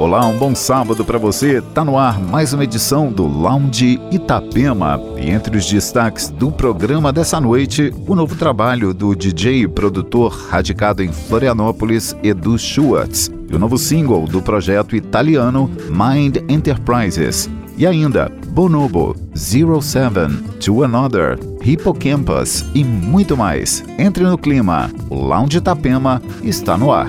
Olá, um bom sábado para você. Tá no ar mais uma edição do Lounge Itapema. E entre os destaques do programa dessa noite, o novo trabalho do DJ e produtor radicado em Florianópolis, Edu Schwartz, e o novo single do projeto italiano Mind Enterprises. E ainda Bonobo, Zero Seven, To Another, Hippocampus e muito mais. Entre no clima. O Lounge Itapema está no ar.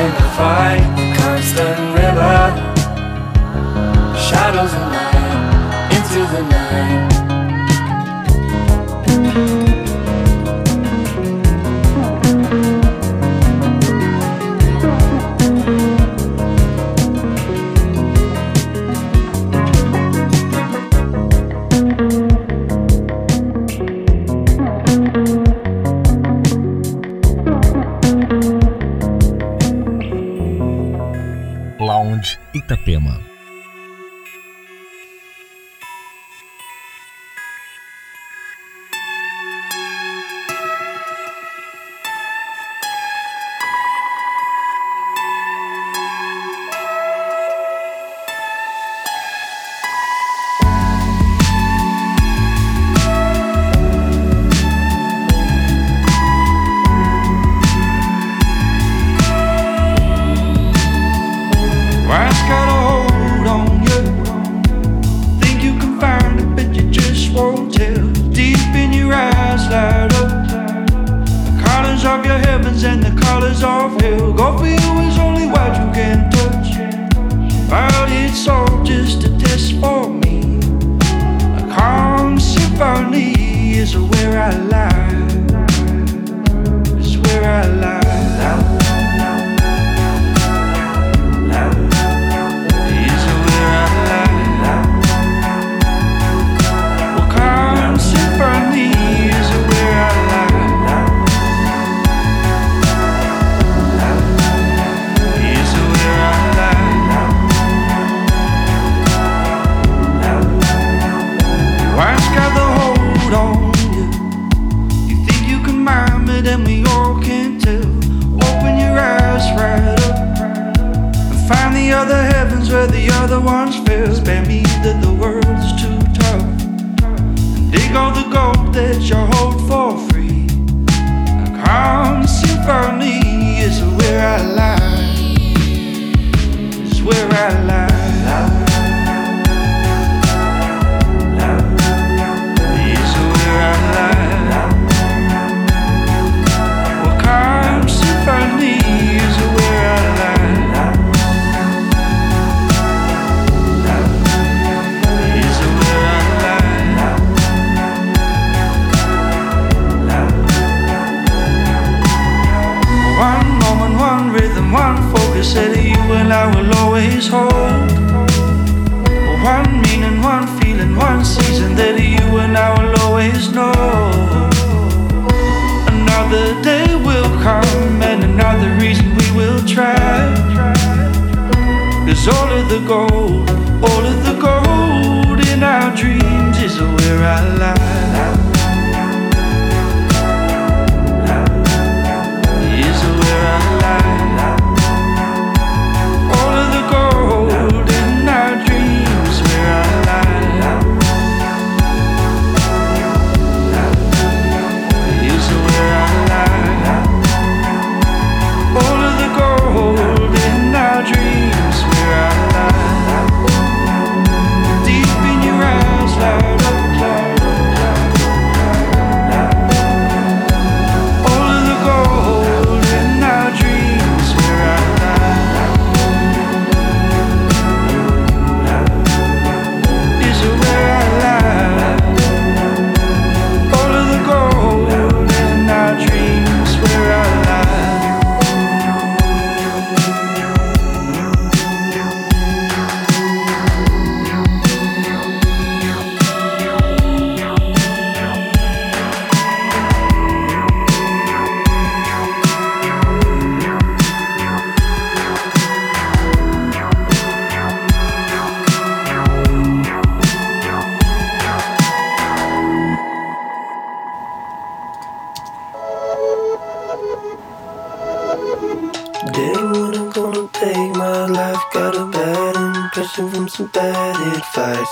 in the fight, constant river, shadows of light into the night.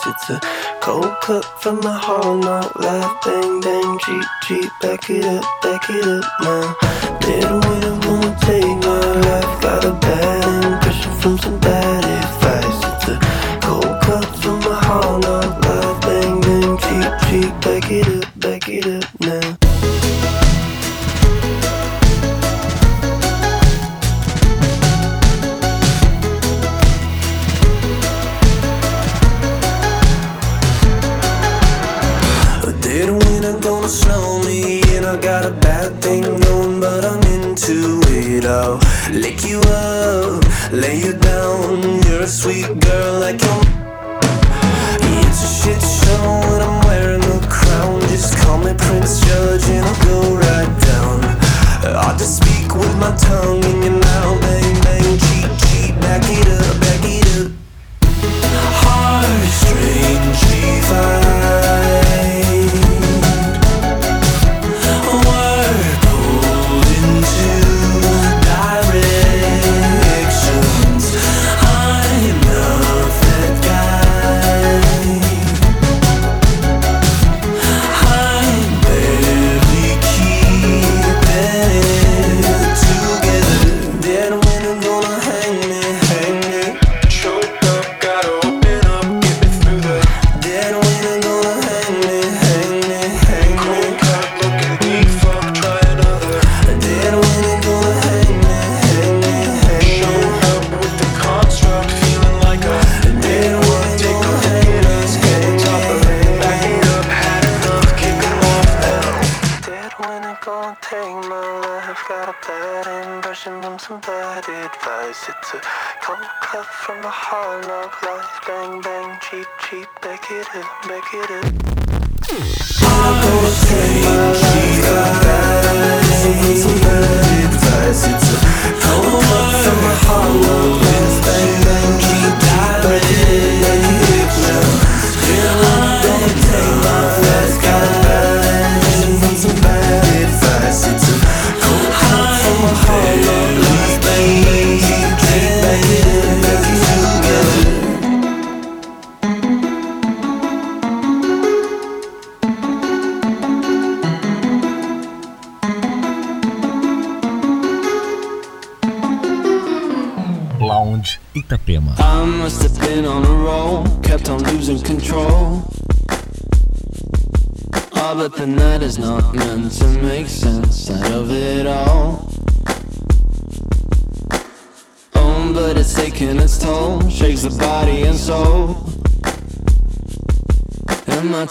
It's a cold cut from my whole not life. Bang, bang, cheap cheap, Back it up, back it up now. Little way I'm gonna take my life. Got a bad impression from some bad advice. It's a cold cut from my whole not life. Bang, bang, cheap cheap, Back it up.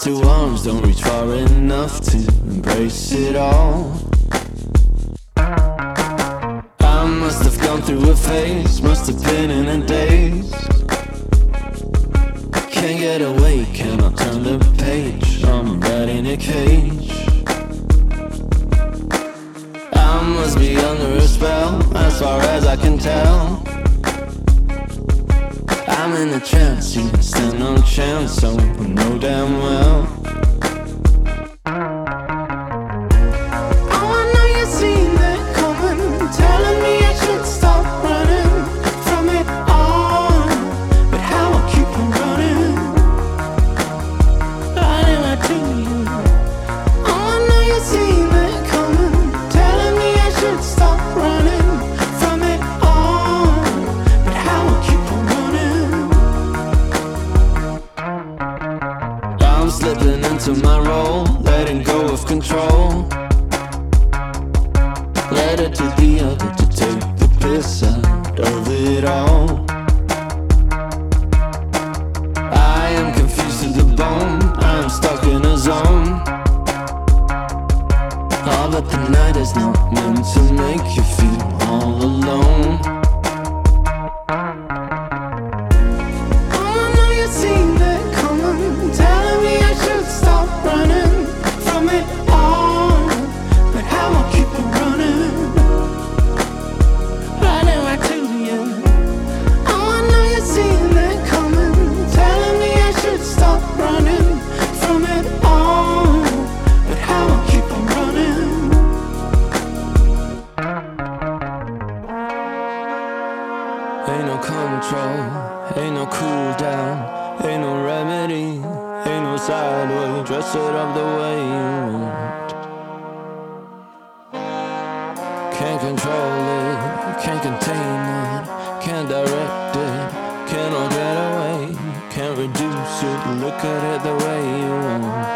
two arms don't reach far enough to embrace it all. I must have gone through a phase, must have been in a daze. Can't get away, cannot turn the page. I'm right in a cage. I must be under a spell, as far as I can tell. I'm in a trance, you stand no chance, so you know damn well. Control, ain't no cool down, ain't no remedy, ain't no sideway. Dress it up the way you want. Can't control it, can't contain it, can't direct it, cannot get away, can't reduce it. Look at it the way you want.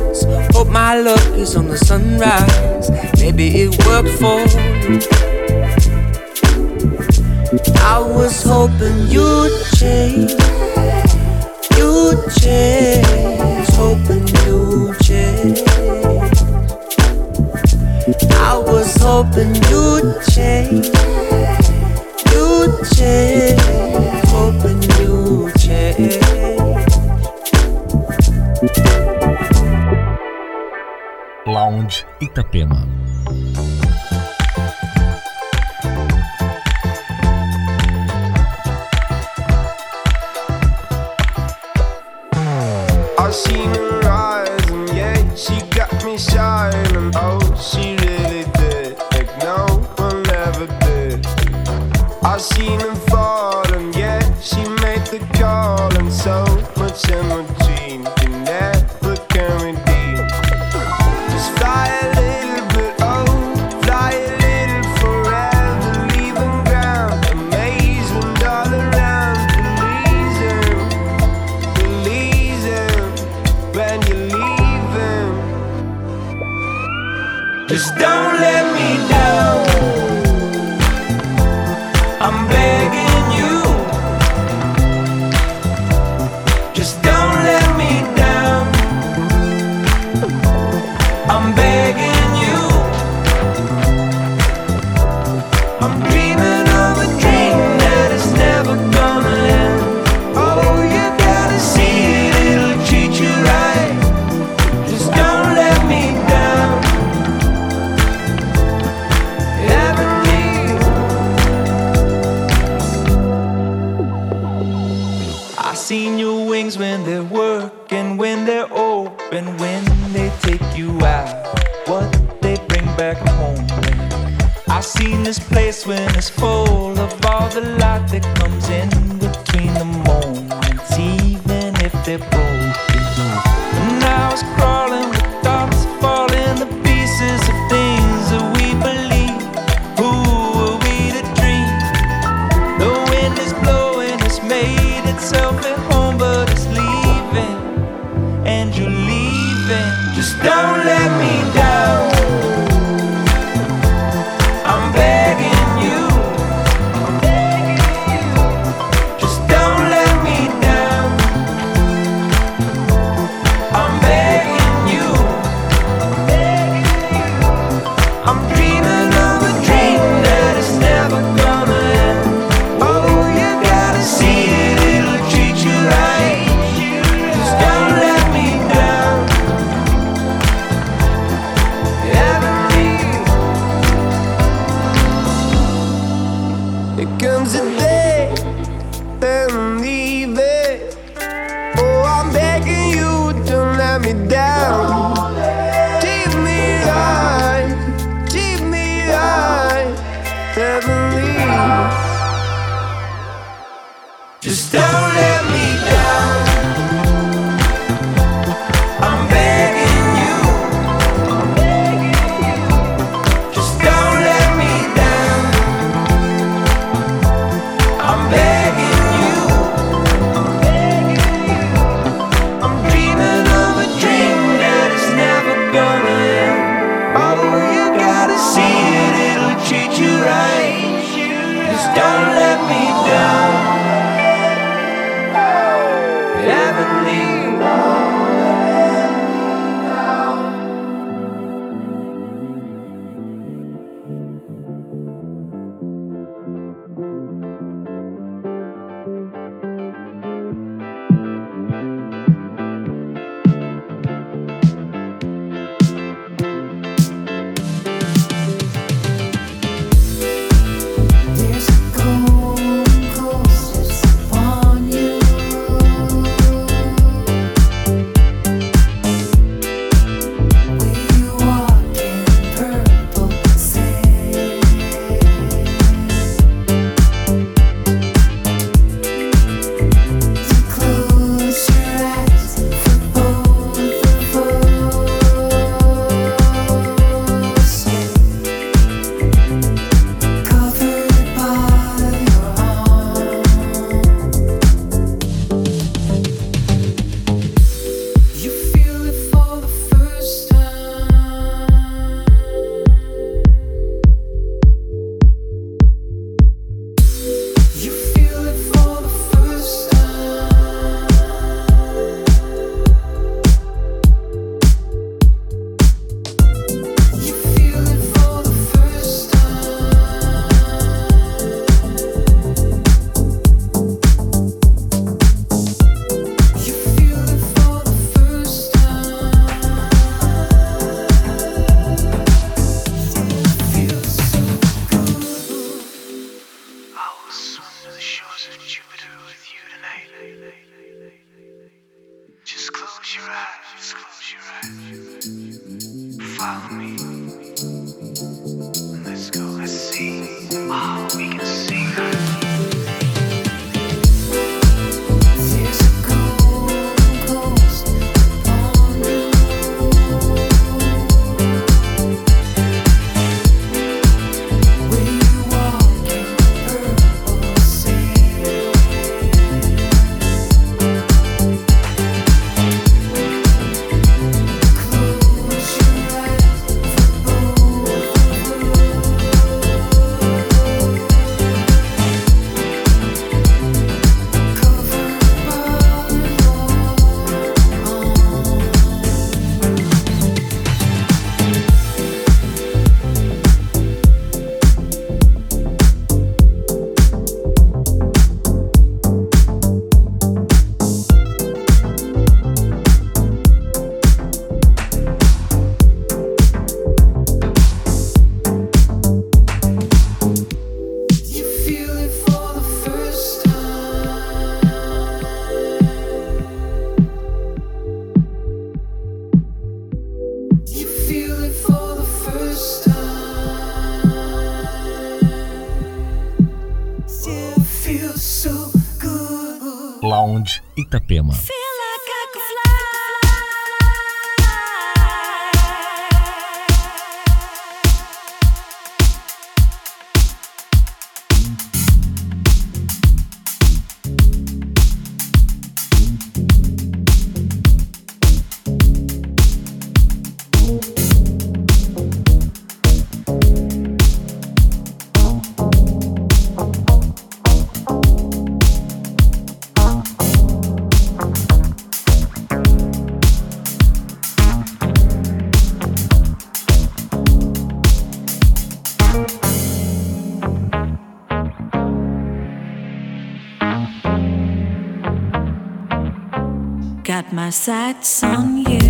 Hope my luck is on the sunrise. Maybe it worked for me. I was hoping you'd change. You'd change. Hoping you'd change. I was hoping you'd change. You'd change. Hoping you'd change. Lounge Itapema. Itapema. My sights on you.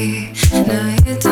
Now you're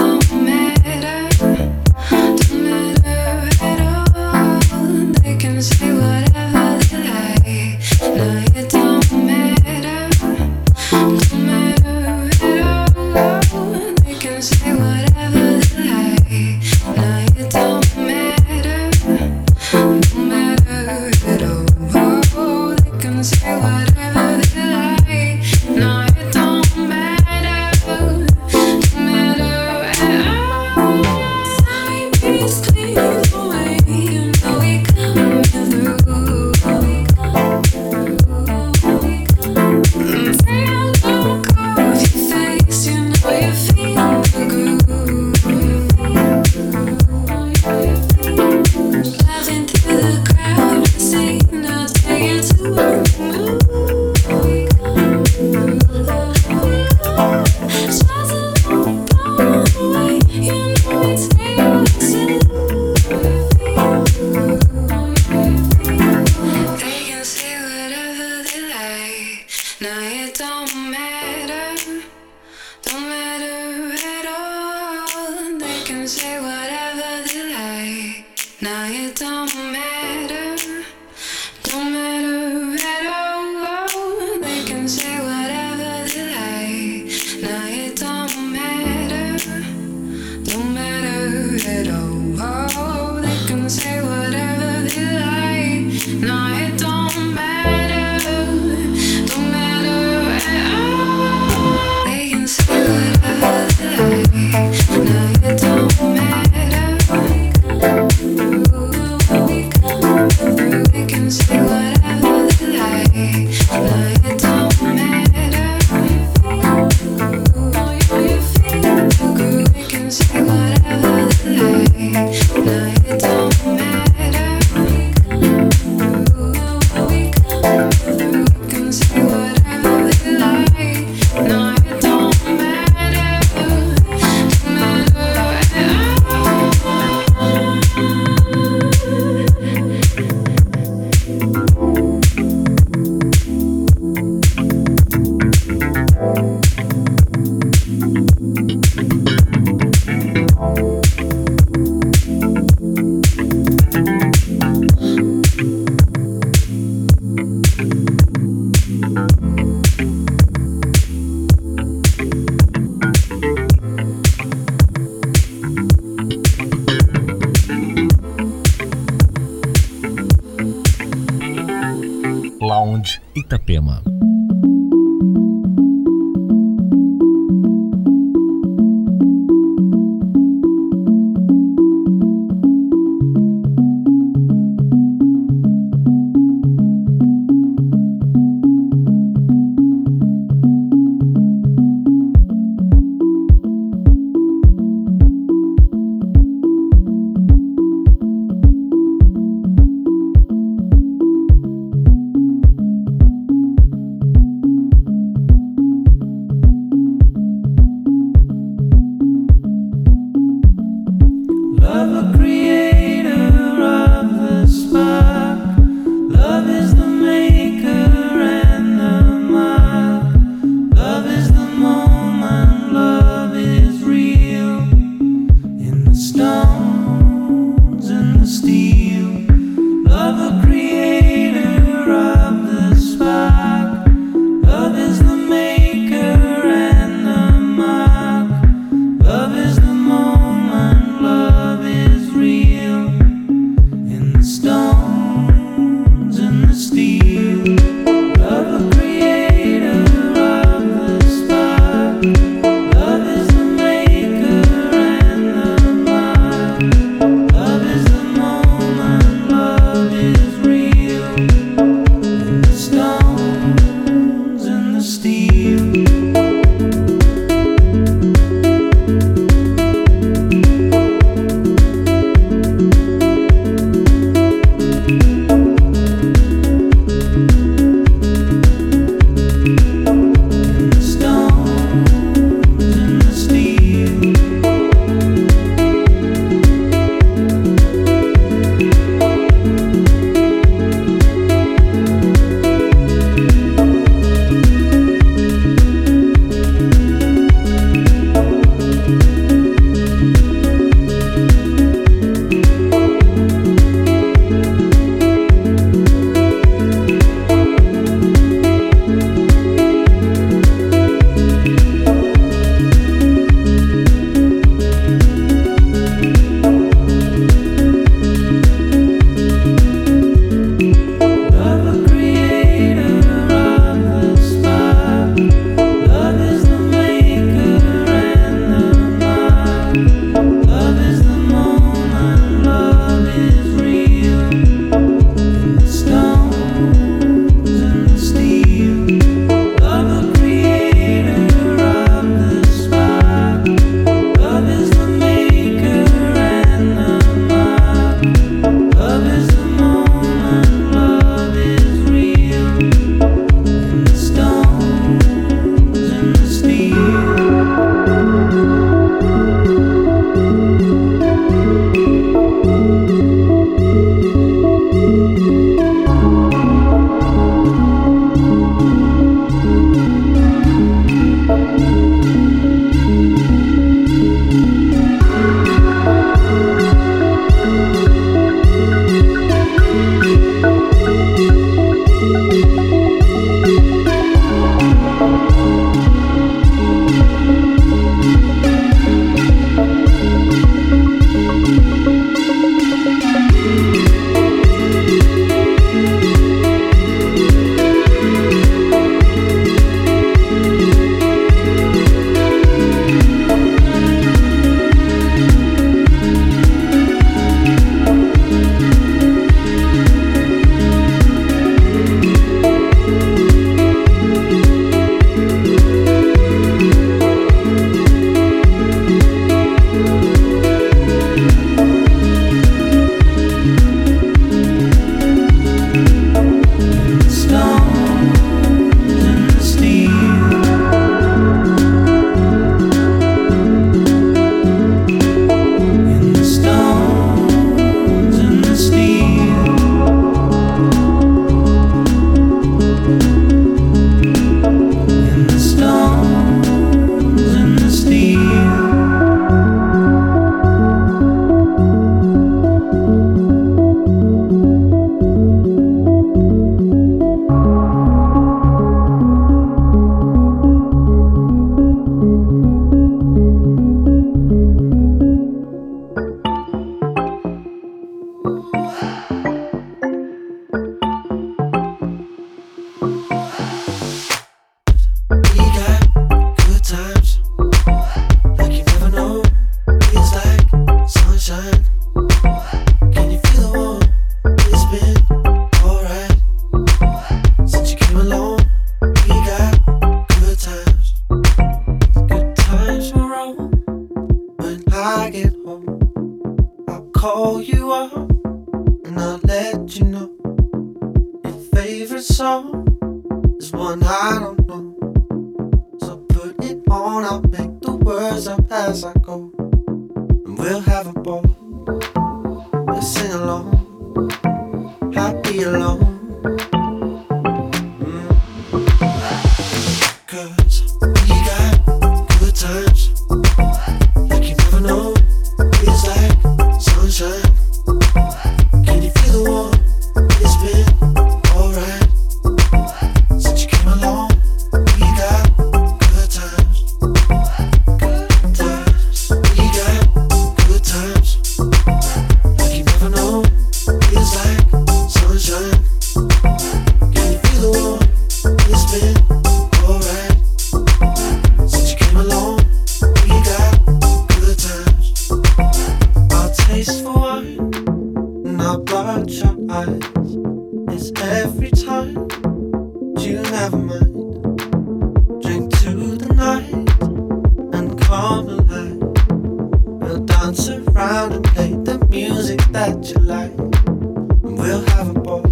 dance around and play the music that you like. And we'll have a ball.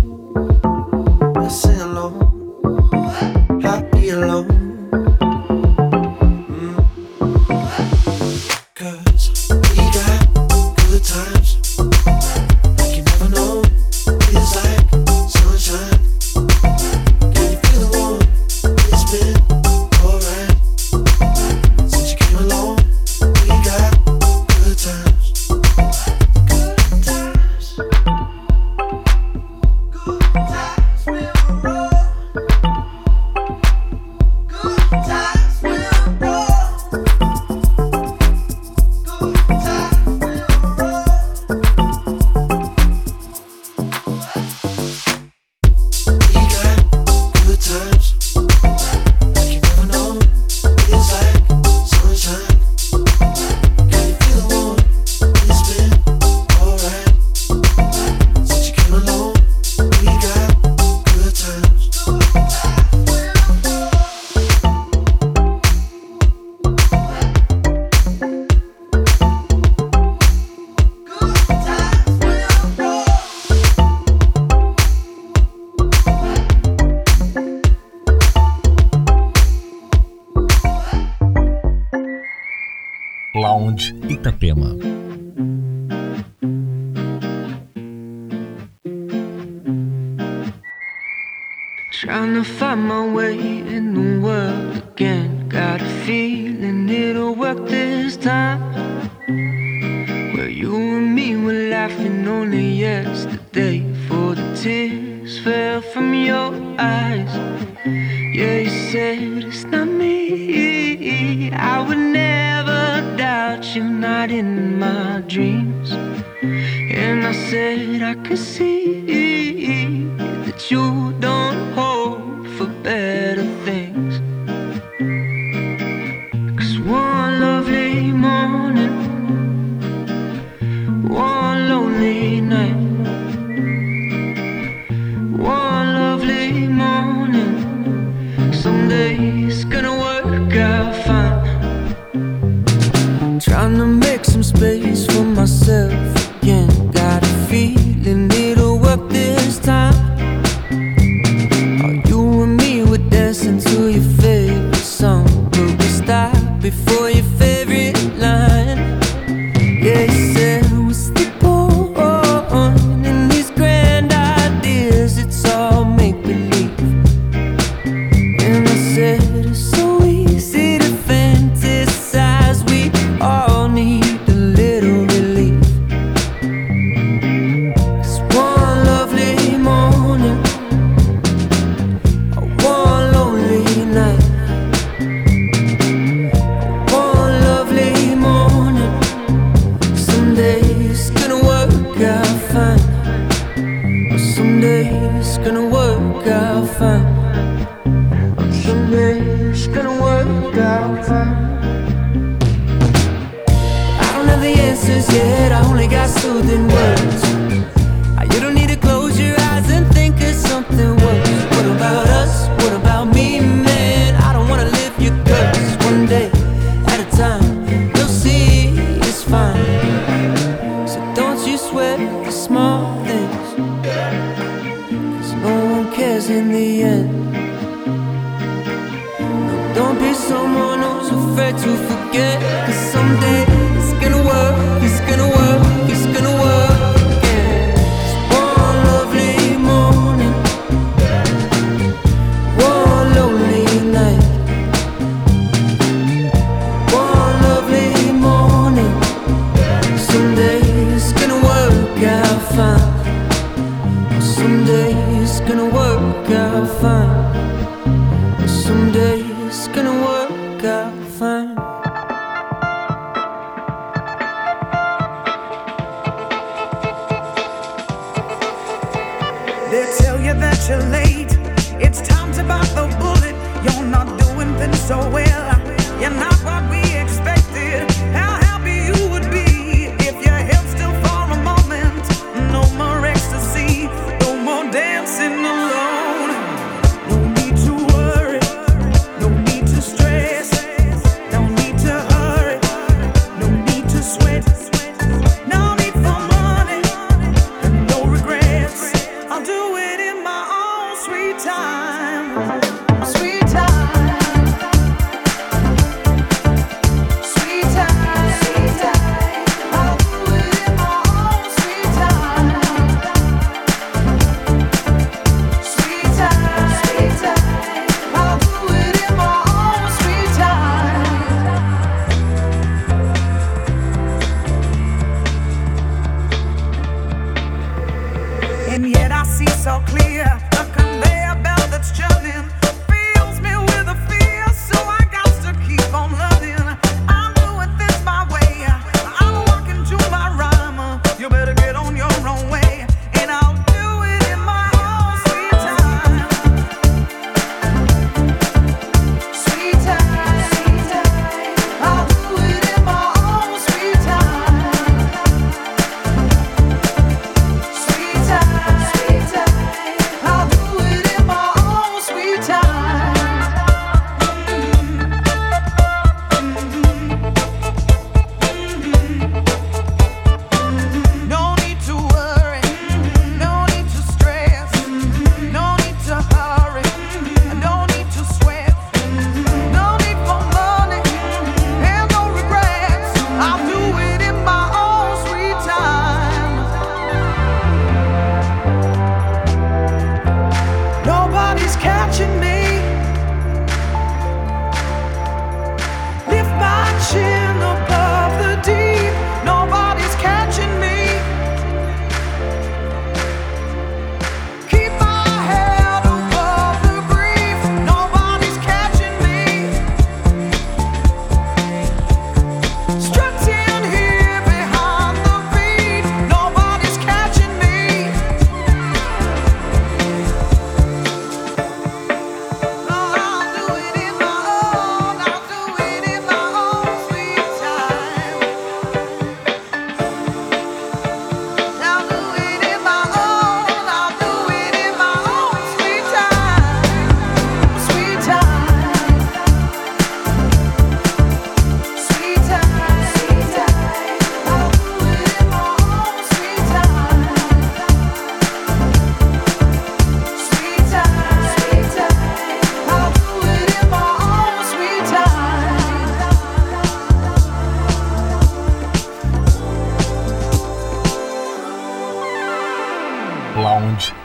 Now sing along. it's not me. I would never doubt you, not in my dreams. And I said I could see that you in the end. No, don't be someone who's afraid to forget.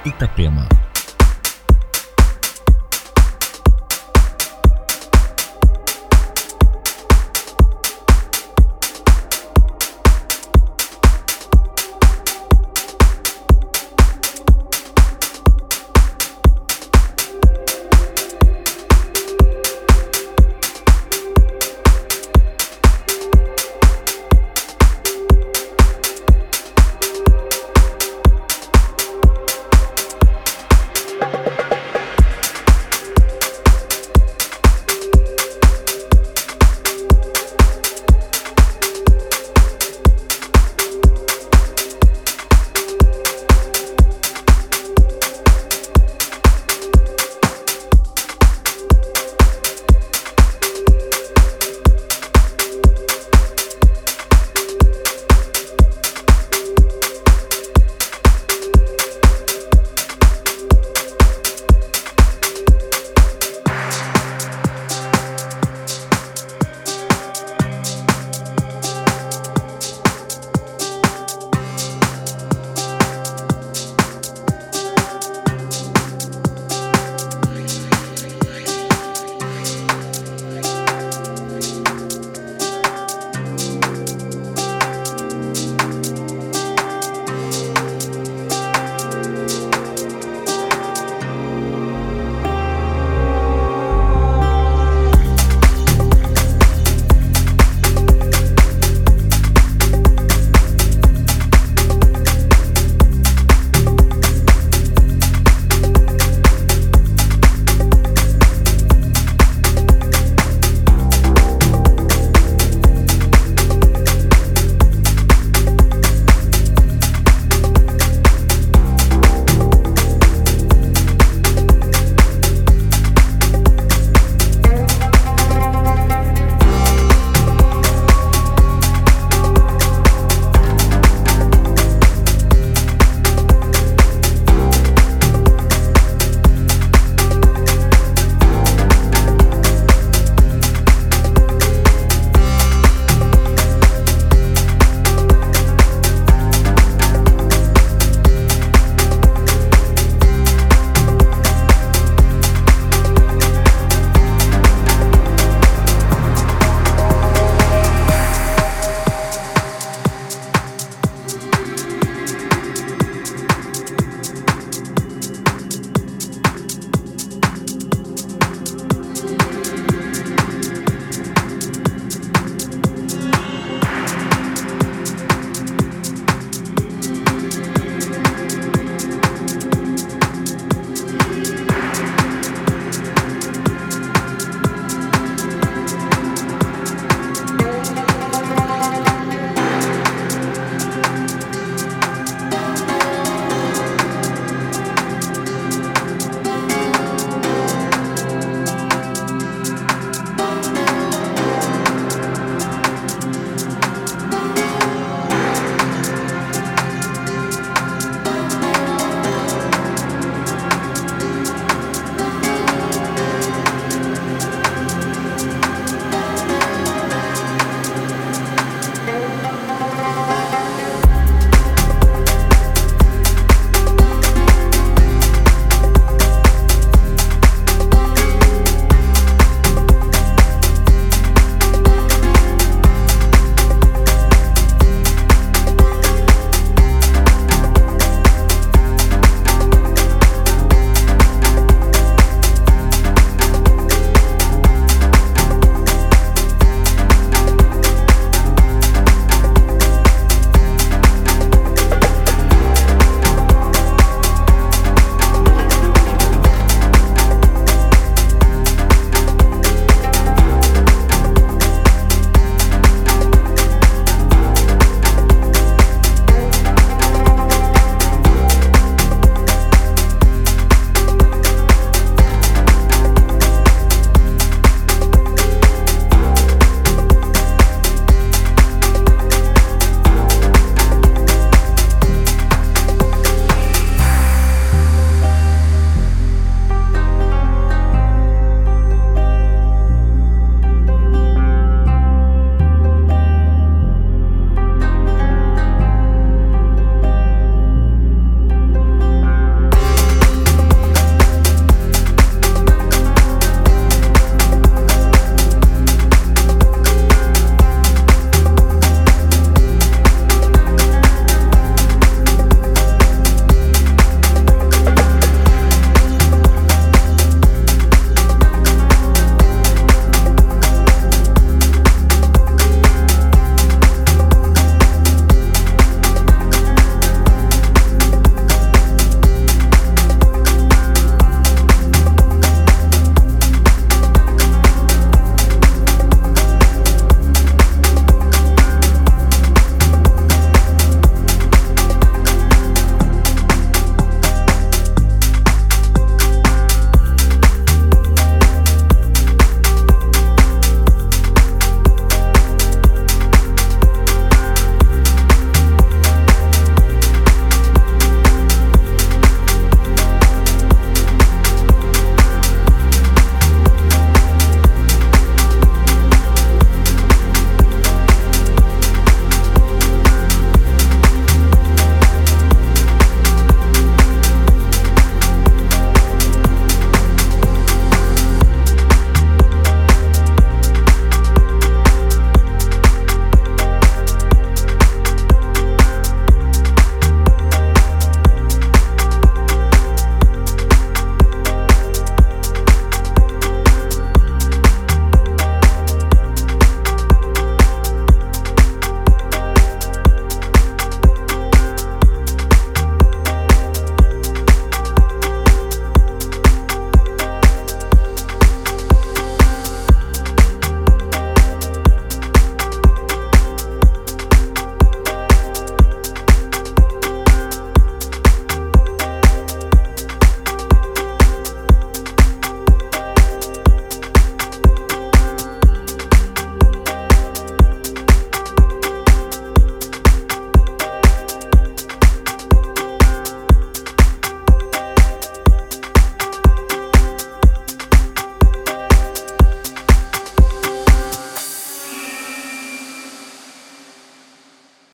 Itapema.